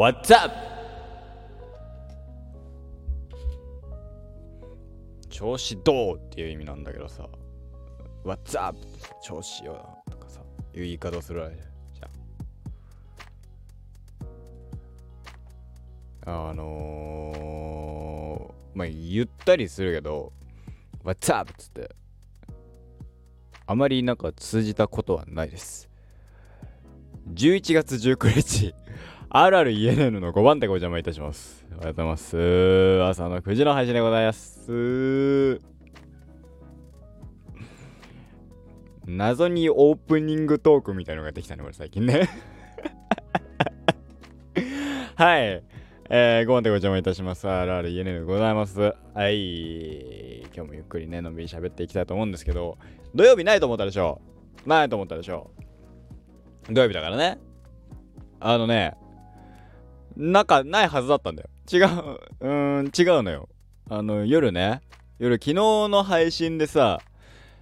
What's up? 調子どうっていう意味なんだけどさ What's up? 調子よとかさいう言い方するわけじゃんあのー、まあ言ったりするけど What's up? っつってあまりなんか通じたことはないです11月19日 RRENN の5番手ご邪魔いたします。おはようございます。朝の9時の配信でございます。謎にオープニングトークみたいのができたね、これ最近ね はい。えー、5番手ご邪魔いたします。RRENN でございます。はい。今日もゆっくりね、のんびり喋っていきたいと思うんですけど、土曜日ないと思ったでしょないと思ったでしょ土曜日だからね。あのね、中ないはずだったんだよ。違う、うーん、違うのよ。あの、夜ね、夜昨日の配信でさ、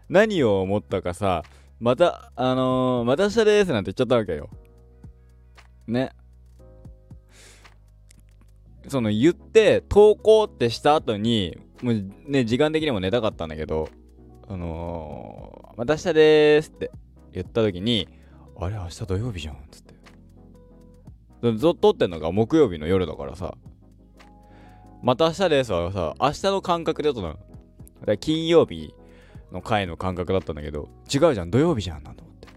何を思ったかさ、また、あのー、また明日ですなんて言っちゃったわけよ。ね。その言って、投稿ってした後に、もうね、時間的にも寝たかったんだけど、あのー、また明日ですって言った時に、あれ明日土曜日じゃんつって。ずっと撮ってんのが木曜日の夜だからさ。また明日ですはさ、明日の感覚で撮ったの。金曜日の回の感覚だったんだけど、違うじゃん、土曜日じゃんなんて思って。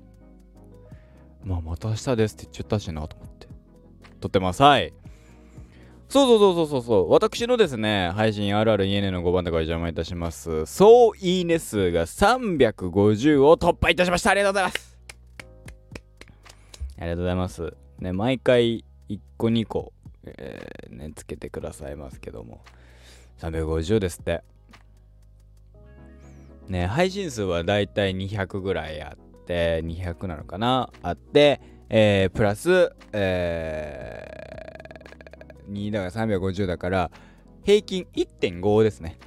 まあ、また明日ですって言っちゃったしなと思って。撮ってます。はい。そうそうそうそうそう。私のですね、配信 RREN の5番でご邪魔いたします。総いいね数が350を突破いたしました。ありがとうございます。ありがとうございます。ね、毎回1個2個、えー、ね、つけてくださいますけども。350ですって。ね、配信数はだいたい200ぐらいあって、200なのかな？あって、えー、プラス、えー、2だから350だから、平均1.5ですね。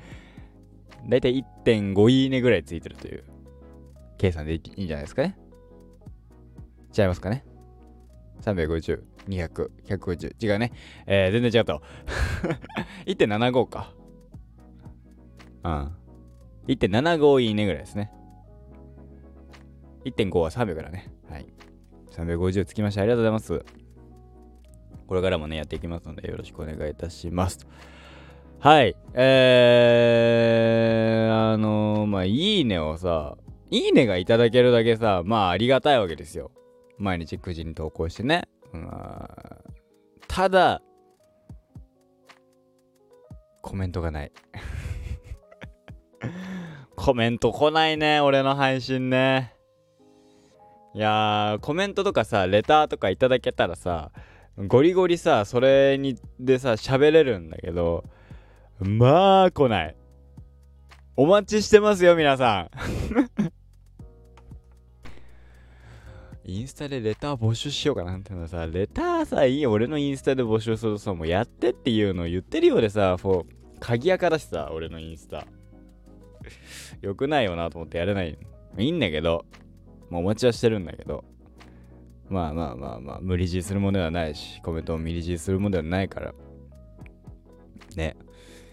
だいたい1.5いいねぐらいついてるという計算でいいんじゃないですかね。違いますかね ?350、200、150。違うね。えー、全然違った。1.75か。うん。1.75いいねぐらいですね。1.5は300からね。はい。350つきました。ありがとうございます。これからもね、やっていきますので、よろしくお願いいたします。はい。えー、あのー、まあ、いいねをさ、いいねがいただけるだけさ、まあ、ありがたいわけですよ。毎日9時に投稿してね。うん、ただ、コメントがない。コメント来ないね、俺の配信ね。いや、コメントとかさ、レターとかいただけたらさ、ゴリゴリさ、それにでさ、喋れるんだけど、まあ来ない。お待ちしてますよ、皆さん。インスタでレター募集しようかなってのさ、レターさ、いいよ、俺のインスタで募集するとさ、もうやってっていうのを言ってるようでさ、もう、鍵垢だしさ、俺のインスタ。よくないよなと思ってやれない。いいんだけど、もうお待ちはしてるんだけど、まあまあまあまあ、無理強いするものではないし、コメントも無理強いするものではないから。ね。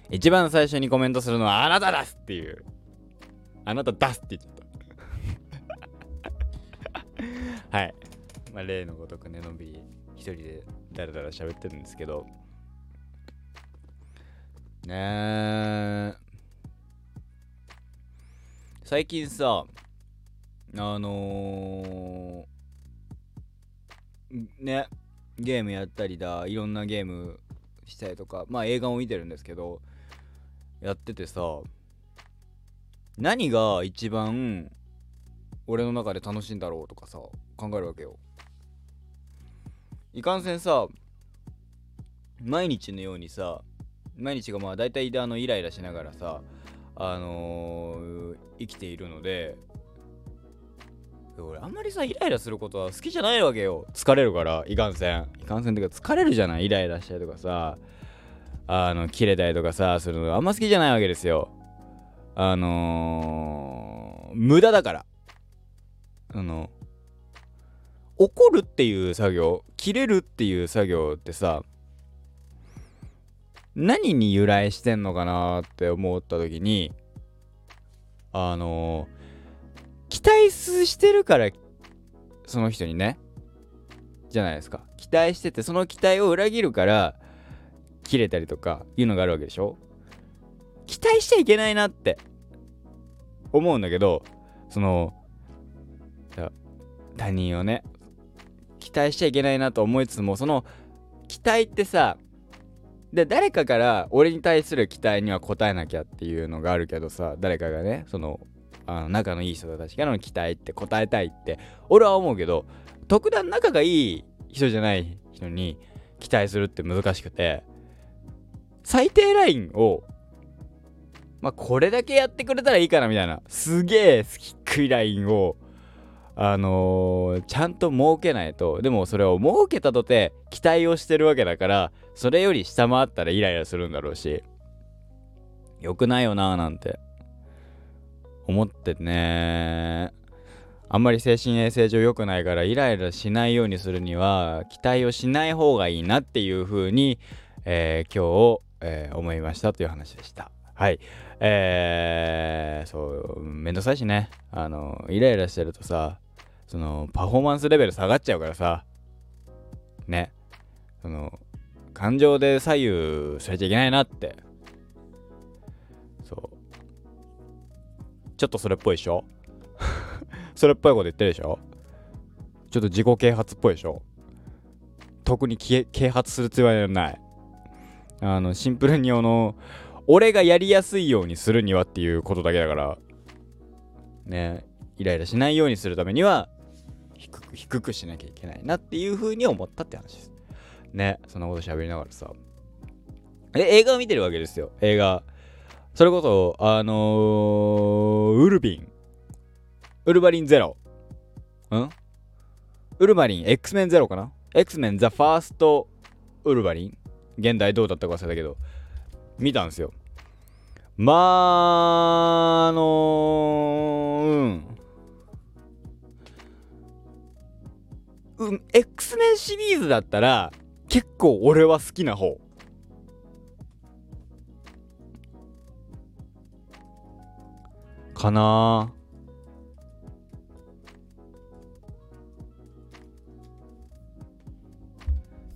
一番最初にコメントするのはあなただすっていう。あなた出すって言っちゃはい。まあ、例のごとくね、のんびり一人でだらだら喋ってるんですけど、ねえ。最近さ、あのー、ね、ゲームやったりだ、いろんなゲームしたりとか、まあ映画も見てるんですけど、やっててさ、何が一番俺の中で楽しいんだろうとかさ考えるわけよ。いかんせんさ毎日のようにさ毎日がまあ大体あのイライラしながらさあのー、生きているので俺あんまりさイライラすることは好きじゃないわけよ。疲れるからいかんせん。いかんせんってか疲れるじゃない？イライラしたりとかさあの切れたりとかさするのがあんま好きじゃないわけですよ。あのー、無駄だから。あの怒るっていう作業切れるっていう作業ってさ何に由来してんのかなって思った時にあの期待してるからその人にねじゃないですか。期待しててその期待を裏切るから切れたりとかいうのがあるわけでしょ。期待しちゃいけないなって思うんだけどその他人をね期待しちゃいけないなと思いつつもその期待ってさで誰かから俺に対する期待には応えなきゃっていうのがあるけどさ誰かがねそのあの仲のいい人たちからの期待って応えたいって俺は思うけど特段仲がいい人じゃない人に期待するって難しくて最低ラインをまあこれだけやってくれたらいいかなみたいなすげえ低いラインをあのー、ちゃんと設けないとでもそれを設けたとて期待をしてるわけだからそれより下回ったらイライラするんだろうし良くないよなーなんて思ってねあんまり精神衛生上良くないからイライラしないようにするには期待をしない方がいいなっていう風に、えー、今日、えー、思いましたという話でした。はい。えー、そう、めんどくさいしね。あの、イライラしてるとさ、その、パフォーマンスレベル下がっちゃうからさ、ね。その、感情で左右されちゃいけないなって。そう。ちょっとそれっぽいでしょ？それっぽいこと言ってるでしょ？ちょっと自己啓発っぽいでしょ？特に啓発するつもりはない。あの、シンプルにあの、俺がやりやすいようにするにはっていうことだけだからねイライラしないようにするためには低く低くしなきゃいけないなっていう風に思ったって話です。ねそんなこと喋りながらさ。え映画を見てるわけですよ。映画。それこそあのー、ウルビン。ウルバリンゼロ。ん？ウルバリン。X メンゼロかな？X メンザファーストウルバリン現代どうだったか忘れたけど。見たんですよ。まああのー、うん。うん X メンシリーズだったら結構俺は好きな方。かな。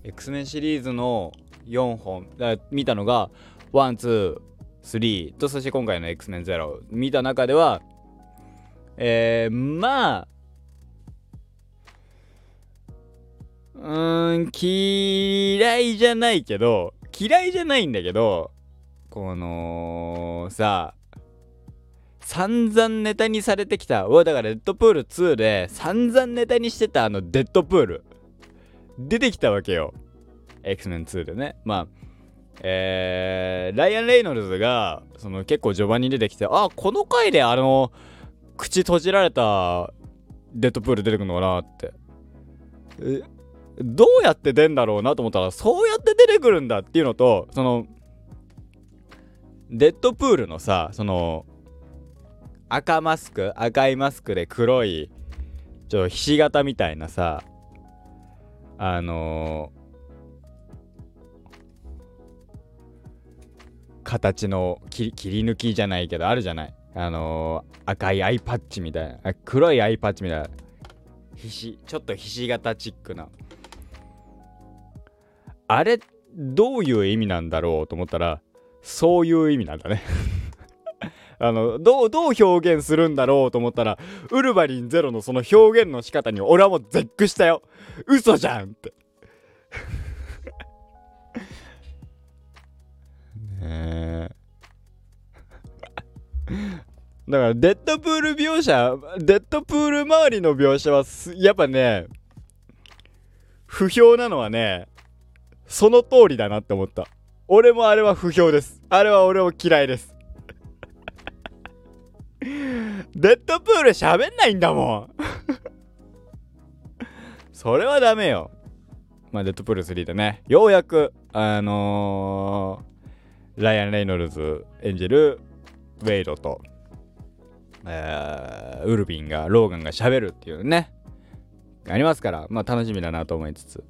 X メンシリーズの4本見たのがワン、ツー、スリーと、そして今回の X メンゼロ見た中では、えー、まあ、うーん、嫌いじゃないけど、嫌いじゃないんだけど、この、さ、散々ネタにされてきた、おだから、レッドプール2で散々ネタにしてたあのデッドプール、出てきたわけよ。X メン2でね。まあ、えー、ライアン・レイノルズがその結構序盤に出てきてあこの回であの口閉じられたデッドプール出てくるのかなって。どうやって出んだろうなと思ったらそうやって出てくるんだっていうのとそのデッドプールのさその赤マスク赤いマスクで黒いちょっとひし形みたいなさあの形の切り抜きじゃないけどあるじゃない？あのー、赤いアイパッチみたいな。黒いアイパッチみたいな。ひしちょっとひし形チックな。あれどういう意味なんだろうと思ったらそういう意味なんだね。あのどうどう表現するんだろうと思ったらウルヴァリンゼロのその表現の仕方に俺はもう絶句したよ。嘘じゃんって。だからデッドプール描写デッドプール周りの描写はやっぱね不評なのはねその通りだなって思った。俺もあれは不評です。あれは俺も嫌いです。デッドプール喋んないんだもん。それはダメよ。まあデッドプール3でね。ようやくあのーライアン・レイノルズ演じるウェイドと、えー、ウルヴァリンがローガンがしゃべるっていうね。ありますから、まあ楽しみだなと思いつつ。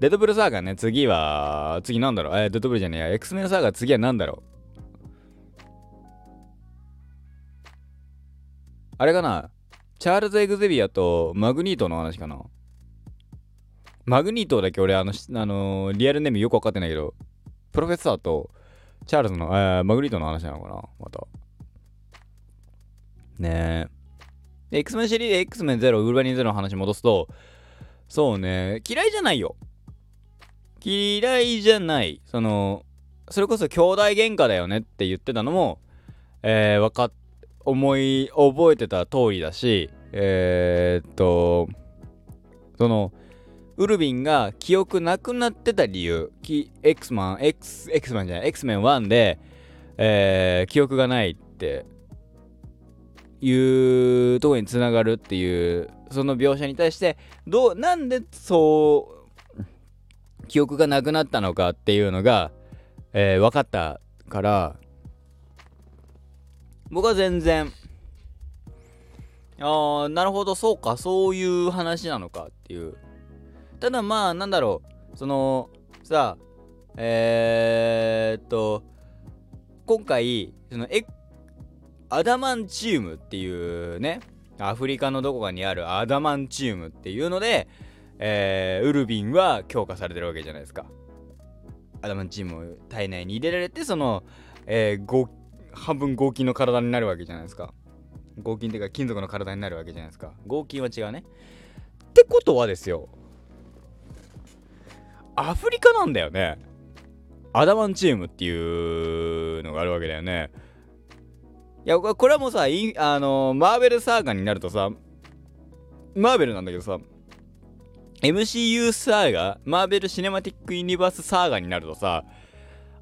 デッドプールサーガね、次は、次なんだろう？えー、デッドブルじゃねえや、X メンサーガー次は何だろう？あれかな？チャールズ・エグゼビアとマグニートの話かな？マグニートだけ俺、あの、あの、リアルネームよくわかってないけど、プロフェッサーとチャールズの、えー、マグニートの話なのかな？また。ねえ。X メンシリーズ X メンゼロ、ウルバニンゼロの話戻すと、そうね、嫌いじゃないよ。嫌いじゃない。その、それこそ兄弟喧嘩だよねって言ってたのも、えー、わかっ、思い、覚えてた通りだし、えー、っと、その、ウルビンが記憶なくなってた理由、X マン、X、X マンじゃない、X メン1で、えー、記憶がないっていうとこにつながるっていうその描写に対してどうなんでそう記憶がなくなったのかっていうのが、えー、分かったから僕は全然ああなるほどそうかそういう話なのかっていう。ただまあなんだろうそのさえー、っと今回その X アダマンチウムっていうねアフリカのどこかにあるアダマンチウムっていうので、えー、ウルビンは強化されてるわけじゃないですか。アダマンチウムを体内に入れられてその、えー、半分合金の体になるわけじゃないですか。合金っていうか金属の体になるわけじゃないですか。合金は違うね。ってことはですよアフリカなんだよね。アダマンチウムっていうのがあるわけだよね。いやこれはもうさあのマーベルサーガになるとさマーベルなんだけどさ MCU サーガマーベル・シネマティック・ユニバース・サーガになるとさ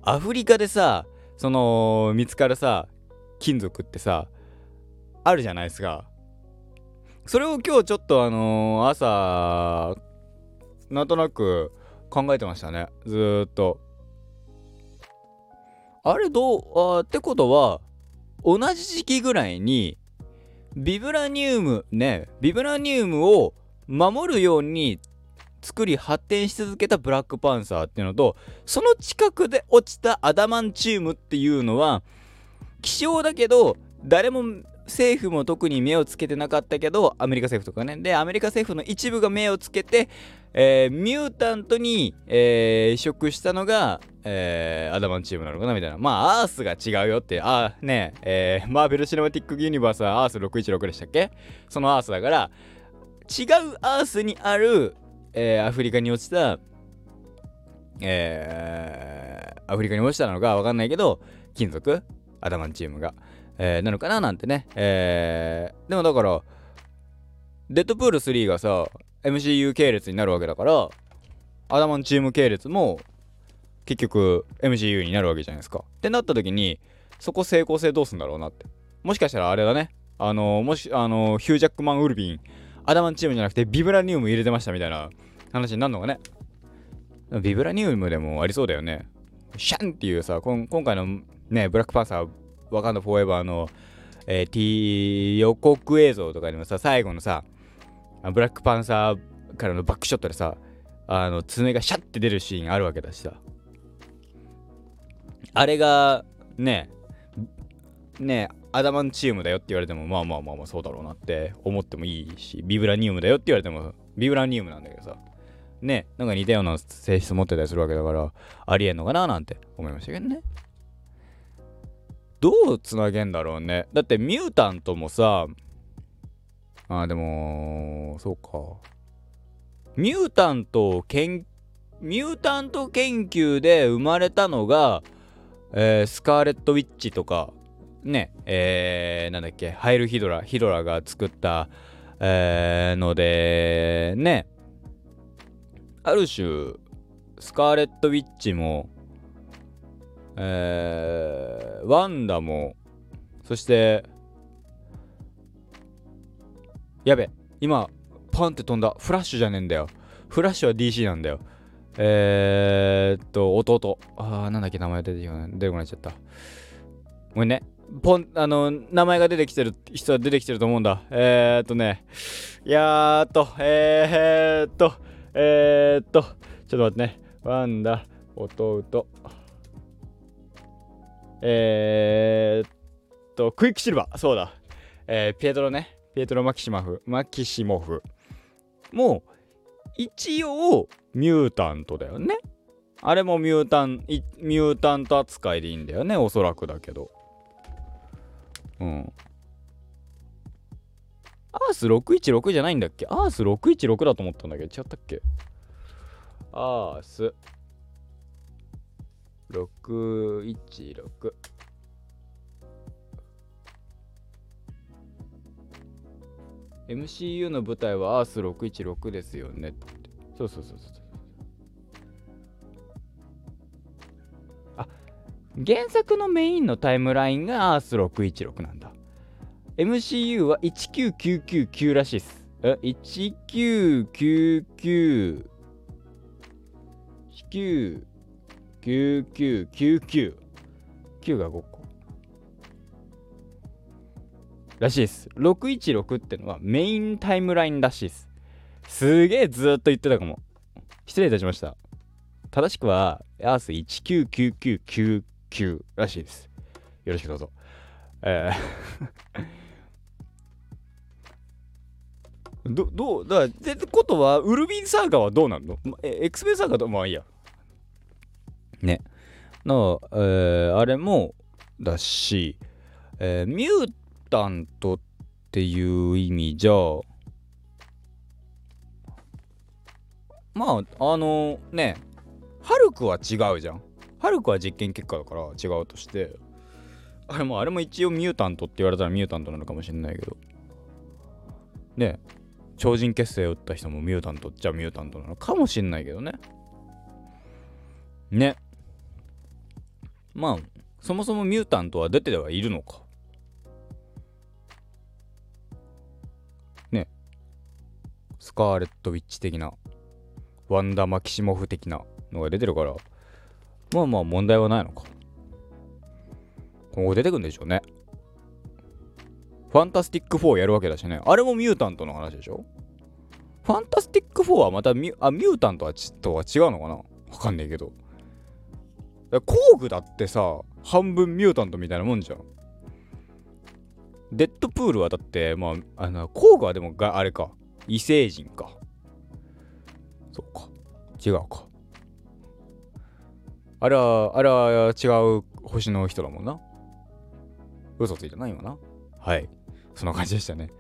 アフリカでさその見つかるさ金属ってさあるじゃないですか。それを今日ちょっとあのー、朝なんとなく考えてましたね。ずっと。あれどうあってことは同じ時期ぐらいにビブラニウムねビブラニウムを守るように作り発展し続けたブラックパンサーっていうのとその近くで落ちたアダマンチウムっていうのは希少だけど誰も政府も特に目をつけてなかったけどアメリカ政府とかね。でアメリカ政府の一部が目をつけて、えー、ミュータントに、えー、移植したのが、えー、アダマンチームなのかなみたいな。まあアースが違うよって。あねえー、マーベル・シネマティック・ユニバースはアース616でしたっけ？そのアースだから違うアースにある、えー、アフリカに落ちたえー、アフリカに落ちたのかわかんないけど金属？アダマンチウムが。えー、なのかななんてね。えー、でもだから、デッドプール3がさ、MCU 系列になるわけだから、アダマンチーム系列も結局 MCU になるわけじゃないですか。ってなった時に、そこ成功性どうすんだろうなって。もしかしたらあれだね。あの、もし、あの、ヒュージャックマン・ウルビン、アダマンチームじゃなくてビブラニウム入れてましたみたいな話になるのかね。ビブラニウムでもありそうだよね。シャンっていうさ、今回のね、ブラックパンサーワカンダフォーエバーの、えー、T 予告映像とかでもさ、最後のさ、ブラックパンサーからのバックショットでさ、あの爪がシャッて出るシーンあるわけだしさ。あれが、ね、ね、アダマンチウムだよって言われても、まあまあまあまあそうだろうなって思ってもいいし、ビブラニウムだよって言われても、ビブラニウムなんだけどさ、ね、なんか似たような性質持ってたりするわけだから、ありえんのかななんて思いましたけどね。どうつなげんだろうね。だってミュータントもさ、あでも、そうか。ミュータントを研、ミュータント研究で生まれたのが、えー、スカーレット・ウィッチとか、ね、えー、なんだっけ、ハイル・ヒドラ、ヒドラが作った、えー、ので、ね、ある種、スカーレット・ウィッチも、えー、ワンダも、そして、やべ、今、パンって飛んだ。フラッシュじゃねえんだよ。フラッシュは DC なんだよ。えー、っと、弟。あー、なんだっけ、名前出てこない。出てこないちゃった。ごめんね。ポンあの名前が出てきてる人は出てきてると思うんだえー、っとねいやーっとえー、っとえー、っとちょっと待ってねワンダ弟えー、っとクイックシルバー。そうだ。えー、ピエトロね。ピエトロ・マキシマフマキシモフもう一応ミュータントだよね。あれもミュータンミュータント扱いでいいんだよね。おそらくだけど。うん。アース616じゃないんだっけ？アース616だと思ったんだけど違ったっけ？アース。616 MCU の舞台はアース616ですよねって。そうそうそうそうあ原作のメインのタイムラインがアース616なんだ。MCU は19999らしいっす。え1999 99999が5個らしいです。616ってのはメインタイムラインらしいです。すげえずっと言ってたかも。失礼いたしました。正しくは、アース199999らしいです。よろしくどうぞ。えー ど、どう、だってことは、ウルビンサーガはどうなんの？え、エクスメンサーガと、まあいいや。ね。の、えー、あれもだし、えー、ミュータントっていう意味じゃまああのねハルクは違うじゃん。ハルクは実験結果だから違うとして。あれもあれも一応ミュータントって言われたらミュータントなのかもしれないけど。ね超人結成を打った人もミュータントっちゃミュータントなのかもしれないけどね。ね。まあそもそもミュータントは出てはいるのか。ね。スカーレット・ウィッチ的な。ワンダ・マキシモフ的なのが出てるから。まあまあ問題はないのか。今後出てくんでしょうね。ファンタスティック4やるわけだしね。あれもミュータントの話でしょ？ファンタスティック4はまたミュあミュータントはちとは違うのかな？わかんねえけど。工具だってさ半分ミュータントみたいなもんじゃんデッドプールはだってまああの工具はでもがあれか異星人か。そっか。違うか。あれは、あれは違う星の人だもんな。嘘ついたな、今な。はい。そんな感じでしたね。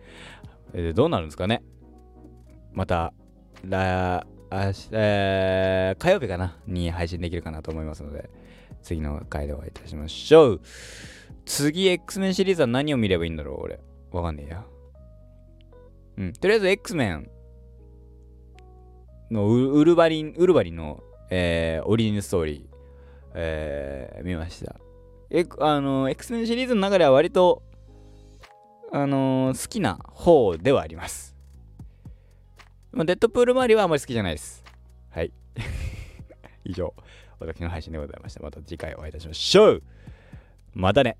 え、どうなるんですかね。また、えー、火曜日かなに配信できるかなと思いますので、次の回でお会いいたしましょう。次、X メンシリーズは何を見ればいいんだろう俺。わかんねえや。うん。とりあえず X メンのウルバリン、ウルバリンの、えー、オリジンストーリー、えー、見ました。え、あの、X メンシリーズの中では割と、あのー、好きな方ではあります。デッドプール周りはあまり好きじゃないです。はい。以上、私の配信でございました。また次回お会いいたしましょうまたね